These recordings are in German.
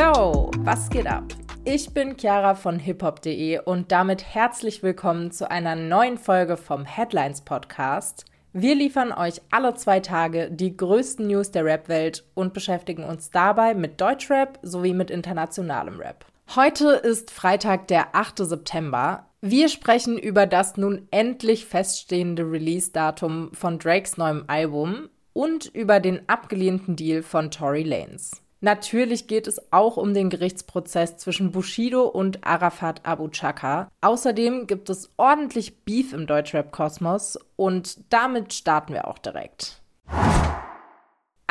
Yo, was geht ab? Ich bin Chiara von hiphop.de und damit herzlich willkommen zu einer neuen Folge vom Headlines Podcast. Wir liefern euch alle zwei Tage die größten News der Rap-Welt und beschäftigen uns dabei mit Deutschrap sowie mit internationalem Rap. Heute ist Freitag, der 8. September. Wir sprechen über das nun endlich feststehende Release-Datum von Drakes neuem Album und über den abgelehnten Deal von Tory Lanez. Natürlich geht es auch um den Gerichtsprozess zwischen Bushido und Arafat Abu Chaka. Außerdem gibt es ordentlich Beef im Deutschrap-Kosmos und damit starten wir auch direkt.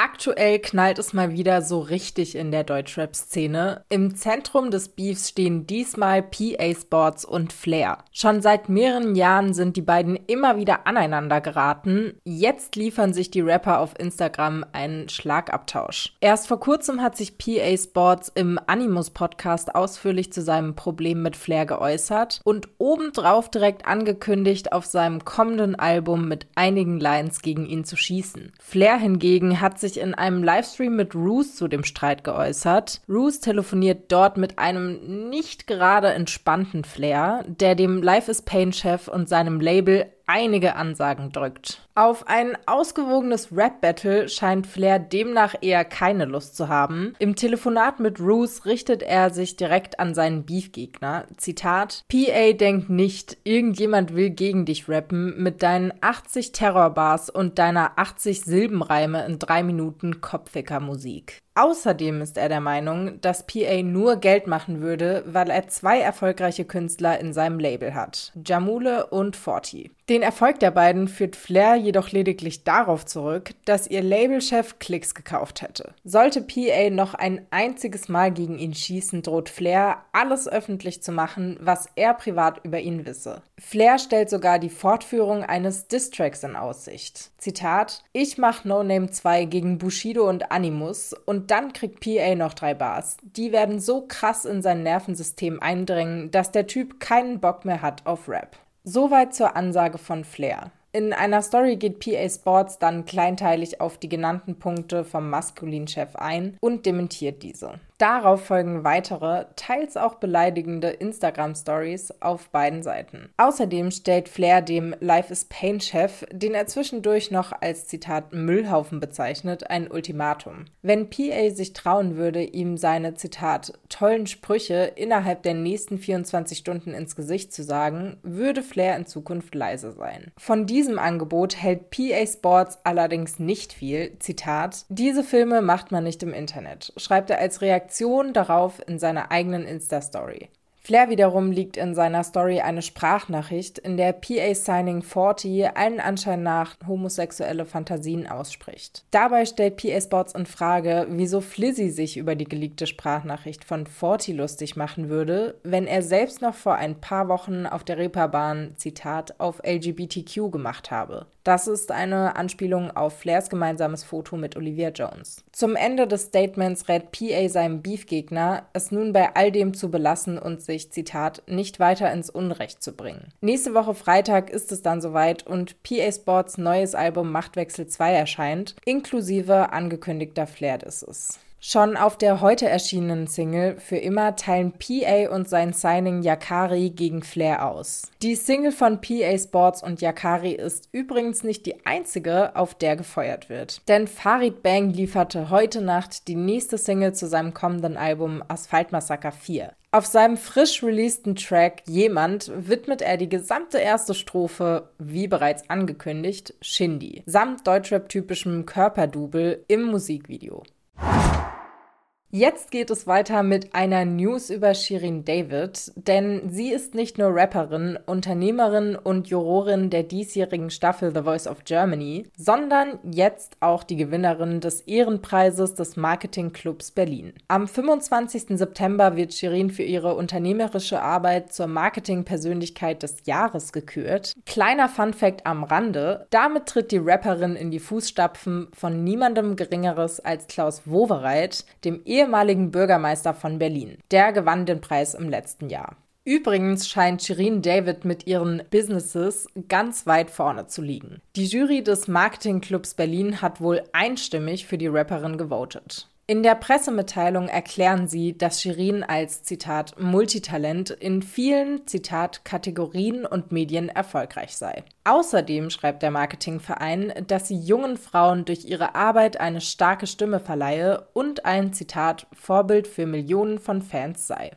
Aktuell knallt es mal wieder so richtig in der Deutschrap-Szene. Im Zentrum des Beefs stehen diesmal PA Sports und Flair. Schon seit mehreren Jahren sind die beiden immer wieder aneinander geraten. Jetzt liefern sich die Rapper auf Instagram einen Schlagabtausch. Erst vor kurzem hat sich PA Sports im Animus-Podcast ausführlich zu seinem Problem mit Flair geäußert und obendrauf direkt angekündigt, auf seinem kommenden Album mit einigen Lines gegen ihn zu schießen. Flair hingegen hat sich sich in einem Livestream mit Roos zu dem Streit geäußert. Roos telefoniert dort mit einem nicht gerade entspannten Flair, der dem Life is Pain-Chef und seinem Label einige Ansagen drückt. Auf ein ausgewogenes Rap-Battle scheint Flair demnach eher keine Lust zu haben. Im Telefonat mit Roos richtet er sich direkt an seinen Beef-Gegner. Zitat: PA denkt nicht, irgendjemand will gegen dich rappen mit deinen 80 Terrorbars und deiner 80 Silbenreime in drei Minuten Kopfwicker-Musik. Außerdem ist er der Meinung, dass PA nur Geld machen würde, weil er zwei erfolgreiche Künstler in seinem Label hat, Jamule und Forti. Den Erfolg der beiden führt Flair jedoch lediglich darauf zurück, dass ihr Labelchef Klicks gekauft hätte. Sollte PA noch ein einziges Mal gegen ihn schießen, droht Flair, alles öffentlich zu machen, was er privat über ihn wisse. Flair stellt sogar die Fortführung eines Distracks in Aussicht. Zitat: Ich mach No Name 2 gegen Bushido und Animus und dann kriegt PA noch drei Bars. Die werden so krass in sein Nervensystem eindringen, dass der Typ keinen Bock mehr hat auf Rap. Soweit zur Ansage von Flair. In einer Story geht PA Sports dann kleinteilig auf die genannten Punkte vom Maskulin-Chef ein und dementiert diese. Darauf folgen weitere, teils auch beleidigende Instagram-Stories auf beiden Seiten. Außerdem stellt Flair dem Life is Pain-Chef, den er zwischendurch noch als Zitat Müllhaufen bezeichnet, ein Ultimatum. Wenn PA sich trauen würde, ihm seine Zitat tollen Sprüche innerhalb der nächsten 24 Stunden ins Gesicht zu sagen, würde Flair in Zukunft leise sein. Von diesem Angebot hält PA Sports allerdings nicht viel. Zitat: Diese Filme macht man nicht im Internet, schreibt er als Reaktion Reaktion darauf in seiner eigenen Insta-Story. Flair wiederum liegt in seiner Story eine Sprachnachricht, in der PA Signing 40 allen Anschein nach homosexuelle Fantasien ausspricht. Dabei stellt PA Sports in Frage, wieso Flizzy sich über die geleakte Sprachnachricht von 40 lustig machen würde, wenn er selbst noch vor ein paar Wochen auf der Reeperbahn, Zitat, auf LGBTQ gemacht habe. Das ist eine Anspielung auf Flairs gemeinsames Foto mit Olivia Jones. Zum Ende des Statements rät PA seinem Beefgegner, es nun bei all dem zu belassen und sich, Zitat, nicht weiter ins Unrecht zu bringen. Nächste Woche Freitag ist es dann soweit und PA Sports neues Album Machtwechsel 2 erscheint, inklusive angekündigter Flair-Disses. Schon auf der heute erschienenen Single Für immer teilen PA und sein Signing Yakari gegen Flair aus. Die Single von PA Sports und Yakari ist übrigens nicht die einzige, auf der gefeuert wird. Denn Farid Bang lieferte heute Nacht die nächste Single zu seinem kommenden Album Asphalt Massaker 4. Auf seinem frisch releaseden Track Jemand widmet er die gesamte erste Strophe, wie bereits angekündigt, Shindy, samt Deutschrap-typischem Körperdouble im Musikvideo. Jetzt geht es weiter mit einer News über Shirin David, denn sie ist nicht nur Rapperin, Unternehmerin und Jurorin der diesjährigen Staffel The Voice of Germany, sondern jetzt auch die Gewinnerin des Ehrenpreises des Marketingclubs Berlin. Am 25. September wird Shirin für ihre unternehmerische Arbeit zur Marketingpersönlichkeit des Jahres gekürt. Kleiner Funfact am Rande, damit tritt die Rapperin in die Fußstapfen von niemandem Geringeres als Klaus Wowereit, dem ehemaligen Bürgermeister von Berlin. Der gewann den Preis im letzten Jahr. Übrigens scheint Shirin David mit ihren Businesses ganz weit vorne zu liegen. Die Jury des Marketingclubs Berlin hat wohl einstimmig für die Rapperin gewotet. In der Pressemitteilung erklären sie, dass Shirin als Zitat Multitalent in vielen Zitat Kategorien und Medien erfolgreich sei. Außerdem schreibt der Marketingverein, dass sie jungen Frauen durch ihre Arbeit eine starke Stimme verleihe und ein Zitat Vorbild für Millionen von Fans sei.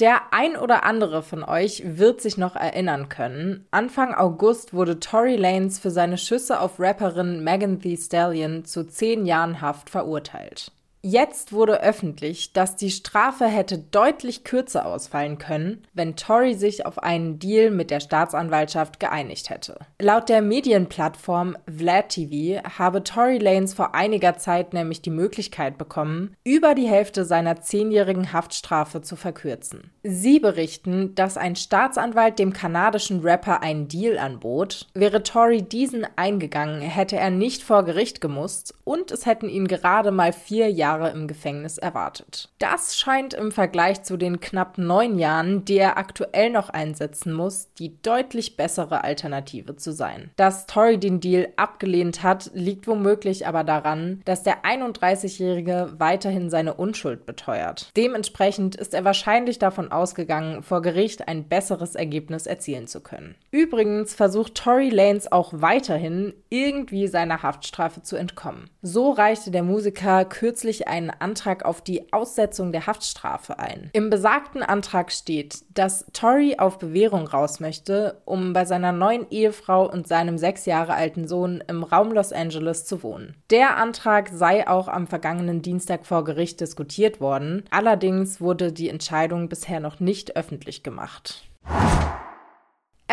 Der ein oder andere von euch wird sich noch erinnern können. Anfang August wurde Tory Lanez für seine Schüsse auf Rapperin Megan Thee Stallion zu zehn Jahren Haft verurteilt. Jetzt wurde öffentlich, dass die Strafe hätte deutlich kürzer ausfallen können, wenn Tory sich auf einen Deal mit der Staatsanwaltschaft geeinigt hätte. Laut der Medienplattform Vlad TV habe Tory Lanez vor einiger Zeit nämlich die Möglichkeit bekommen, über die Hälfte seiner zehnjährigen Haftstrafe zu verkürzen. Sie berichten, dass ein Staatsanwalt dem kanadischen Rapper einen Deal anbot. Wäre Tory diesen eingegangen, hätte er nicht vor Gericht gemusst und es hätten ihn gerade mal vier Jahre Jahre im Gefängnis erwartet. Das scheint im Vergleich zu den knapp neun Jahren, die er aktuell noch einsetzen muss, die deutlich bessere Alternative zu sein. Dass Tory den Deal abgelehnt hat, liegt womöglich aber daran, dass der 31-Jährige weiterhin seine Unschuld beteuert. Dementsprechend ist er wahrscheinlich davon ausgegangen, vor Gericht ein besseres Ergebnis erzielen zu können. Übrigens versucht Tory Lanez auch weiterhin, irgendwie seiner Haftstrafe zu entkommen. So reichte der Musiker kürzlich einen Antrag auf die Aussetzung der Haftstrafe ein. Im besagten Antrag steht, dass Tory auf Bewährung raus möchte, um bei seiner neuen Ehefrau und seinem sechs Jahre alten Sohn im Raum Los Angeles zu wohnen. Der Antrag sei auch am vergangenen Dienstag vor Gericht diskutiert worden, allerdings wurde die Entscheidung bisher noch nicht öffentlich gemacht.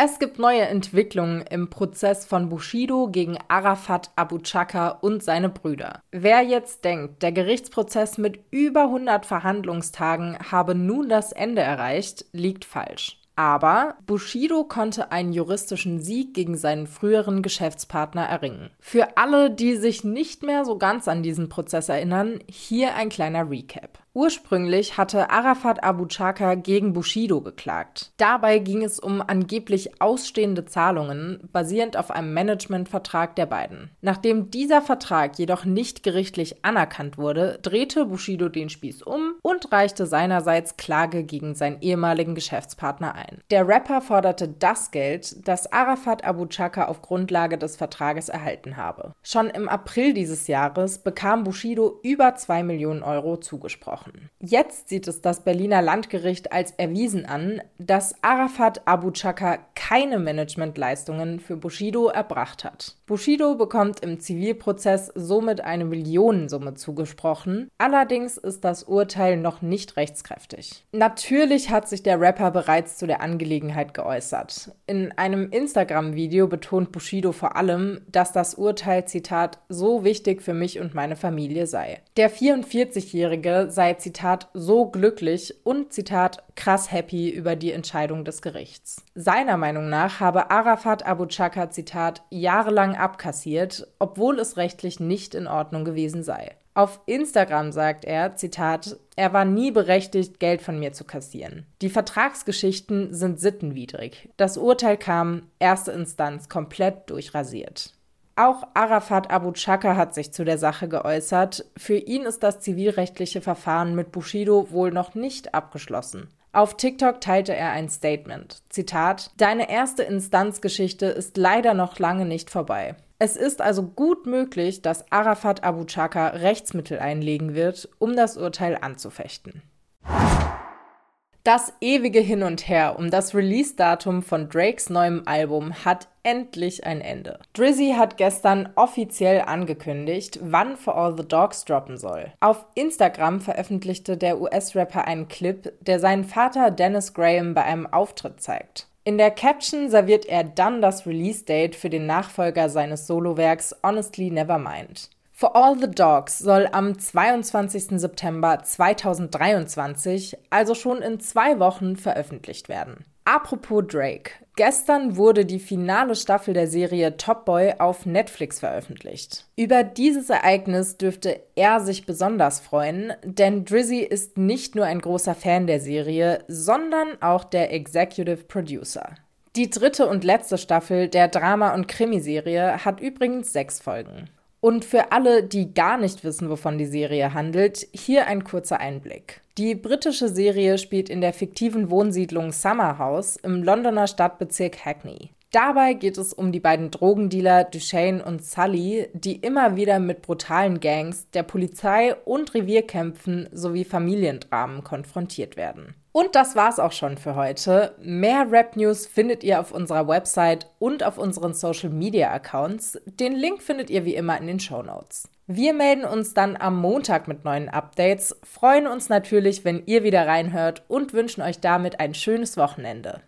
Es gibt neue Entwicklungen im Prozess von Bushido gegen Arafat Abu Chaka und seine Brüder. Wer jetzt denkt, der Gerichtsprozess mit über 100 Verhandlungstagen habe nun das Ende erreicht, liegt falsch. Aber Bushido konnte einen juristischen Sieg gegen seinen früheren Geschäftspartner erringen. Für alle, die sich nicht mehr so ganz an diesen Prozess erinnern, hier ein kleiner Recap. Ursprünglich hatte Arafat Abu Chaka gegen Bushido geklagt. Dabei ging es um angeblich ausstehende Zahlungen, basierend auf einem Managementvertrag der beiden. Nachdem dieser Vertrag jedoch nicht gerichtlich anerkannt wurde, drehte Bushido den Spieß um und reichte seinerseits Klage gegen seinen ehemaligen Geschäftspartner ein. Der Rapper forderte das Geld, das Arafat Abu Chaka auf Grundlage des Vertrages erhalten habe. Schon im April dieses Jahres bekam Bushido über 2 Millionen Euro zugesprochen gesprochen. Jetzt sieht es das Berliner Landgericht als erwiesen an, dass Arafat Abu Chaka keine Managementleistungen für Bushido erbracht hat. Bushido bekommt im Zivilprozess somit eine Millionensumme zugesprochen. Allerdings ist das Urteil noch nicht rechtskräftig. Natürlich hat sich der Rapper bereits zu der Angelegenheit geäußert. In einem Instagram-Video betont Bushido vor allem, dass das Urteil, Zitat, so wichtig für mich und meine Familie sei. Der 44-Jährige sei Zitat, so glücklich und, Zitat, krass happy über die Entscheidung des Gerichts. Seiner Meinung nach habe Arafat Abu Chaka, Zitat, jahrelang abkassiert, obwohl es rechtlich nicht in Ordnung gewesen sei. Auf Instagram sagt er, Zitat, er war nie berechtigt, Geld von mir zu kassieren. Die Vertragsgeschichten sind sittenwidrig. Das Urteil kam, erste Instanz, komplett durchrasiert. Auch Arafat Abu Chaka hat sich zu der Sache geäußert. Für ihn ist das zivilrechtliche Verfahren mit Bushido wohl noch nicht abgeschlossen. Auf TikTok teilte er ein Statement. Zitat: Deine erste Instanzgeschichte ist leider noch lange nicht vorbei. Es ist also gut möglich, dass Arafat Abu Chaka Rechtsmittel einlegen wird, um das Urteil anzufechten. Das ewige Hin und Her um das Release-Datum von Drakes neuem Album hat endlich ein Ende. Drizzy hat gestern offiziell angekündigt, wann For All the Dogs droppen soll. Auf Instagram veröffentlichte der US-Rapper einen Clip, der seinen Vater Dennis Graham bei einem Auftritt zeigt. In der Caption serviert er dann das Release-Date für den Nachfolger seines Solowerks Honestly Nevermind. For All the Dogs soll am 22. September 2023, also schon in zwei Wochen, veröffentlicht werden. Apropos Drake. Gestern wurde die finale Staffel der Serie Top Boy auf Netflix veröffentlicht. Über dieses Ereignis dürfte er sich besonders freuen, denn Drizzy ist nicht nur ein großer Fan der Serie, sondern auch der Executive Producer. Die dritte und letzte Staffel der Drama- und Krimiserie hat übrigens sechs Folgen. Und für alle, die gar nicht wissen, wovon die Serie handelt, hier ein kurzer Einblick. Die britische Serie spielt in der fiktiven Wohnsiedlung Summer House im Londoner Stadtbezirk Hackney. Dabei geht es um die beiden Drogendealer Duchesne und Sully, die immer wieder mit brutalen Gangs, der Polizei und Revierkämpfen sowie Familiendramen konfrontiert werden. Und das war's auch schon für heute. Mehr Rap News findet ihr auf unserer Website und auf unseren Social Media Accounts. Den Link findet ihr wie immer in den Show Notes. Wir melden uns dann am Montag mit neuen Updates, freuen uns natürlich, wenn ihr wieder reinhört und wünschen euch damit ein schönes Wochenende.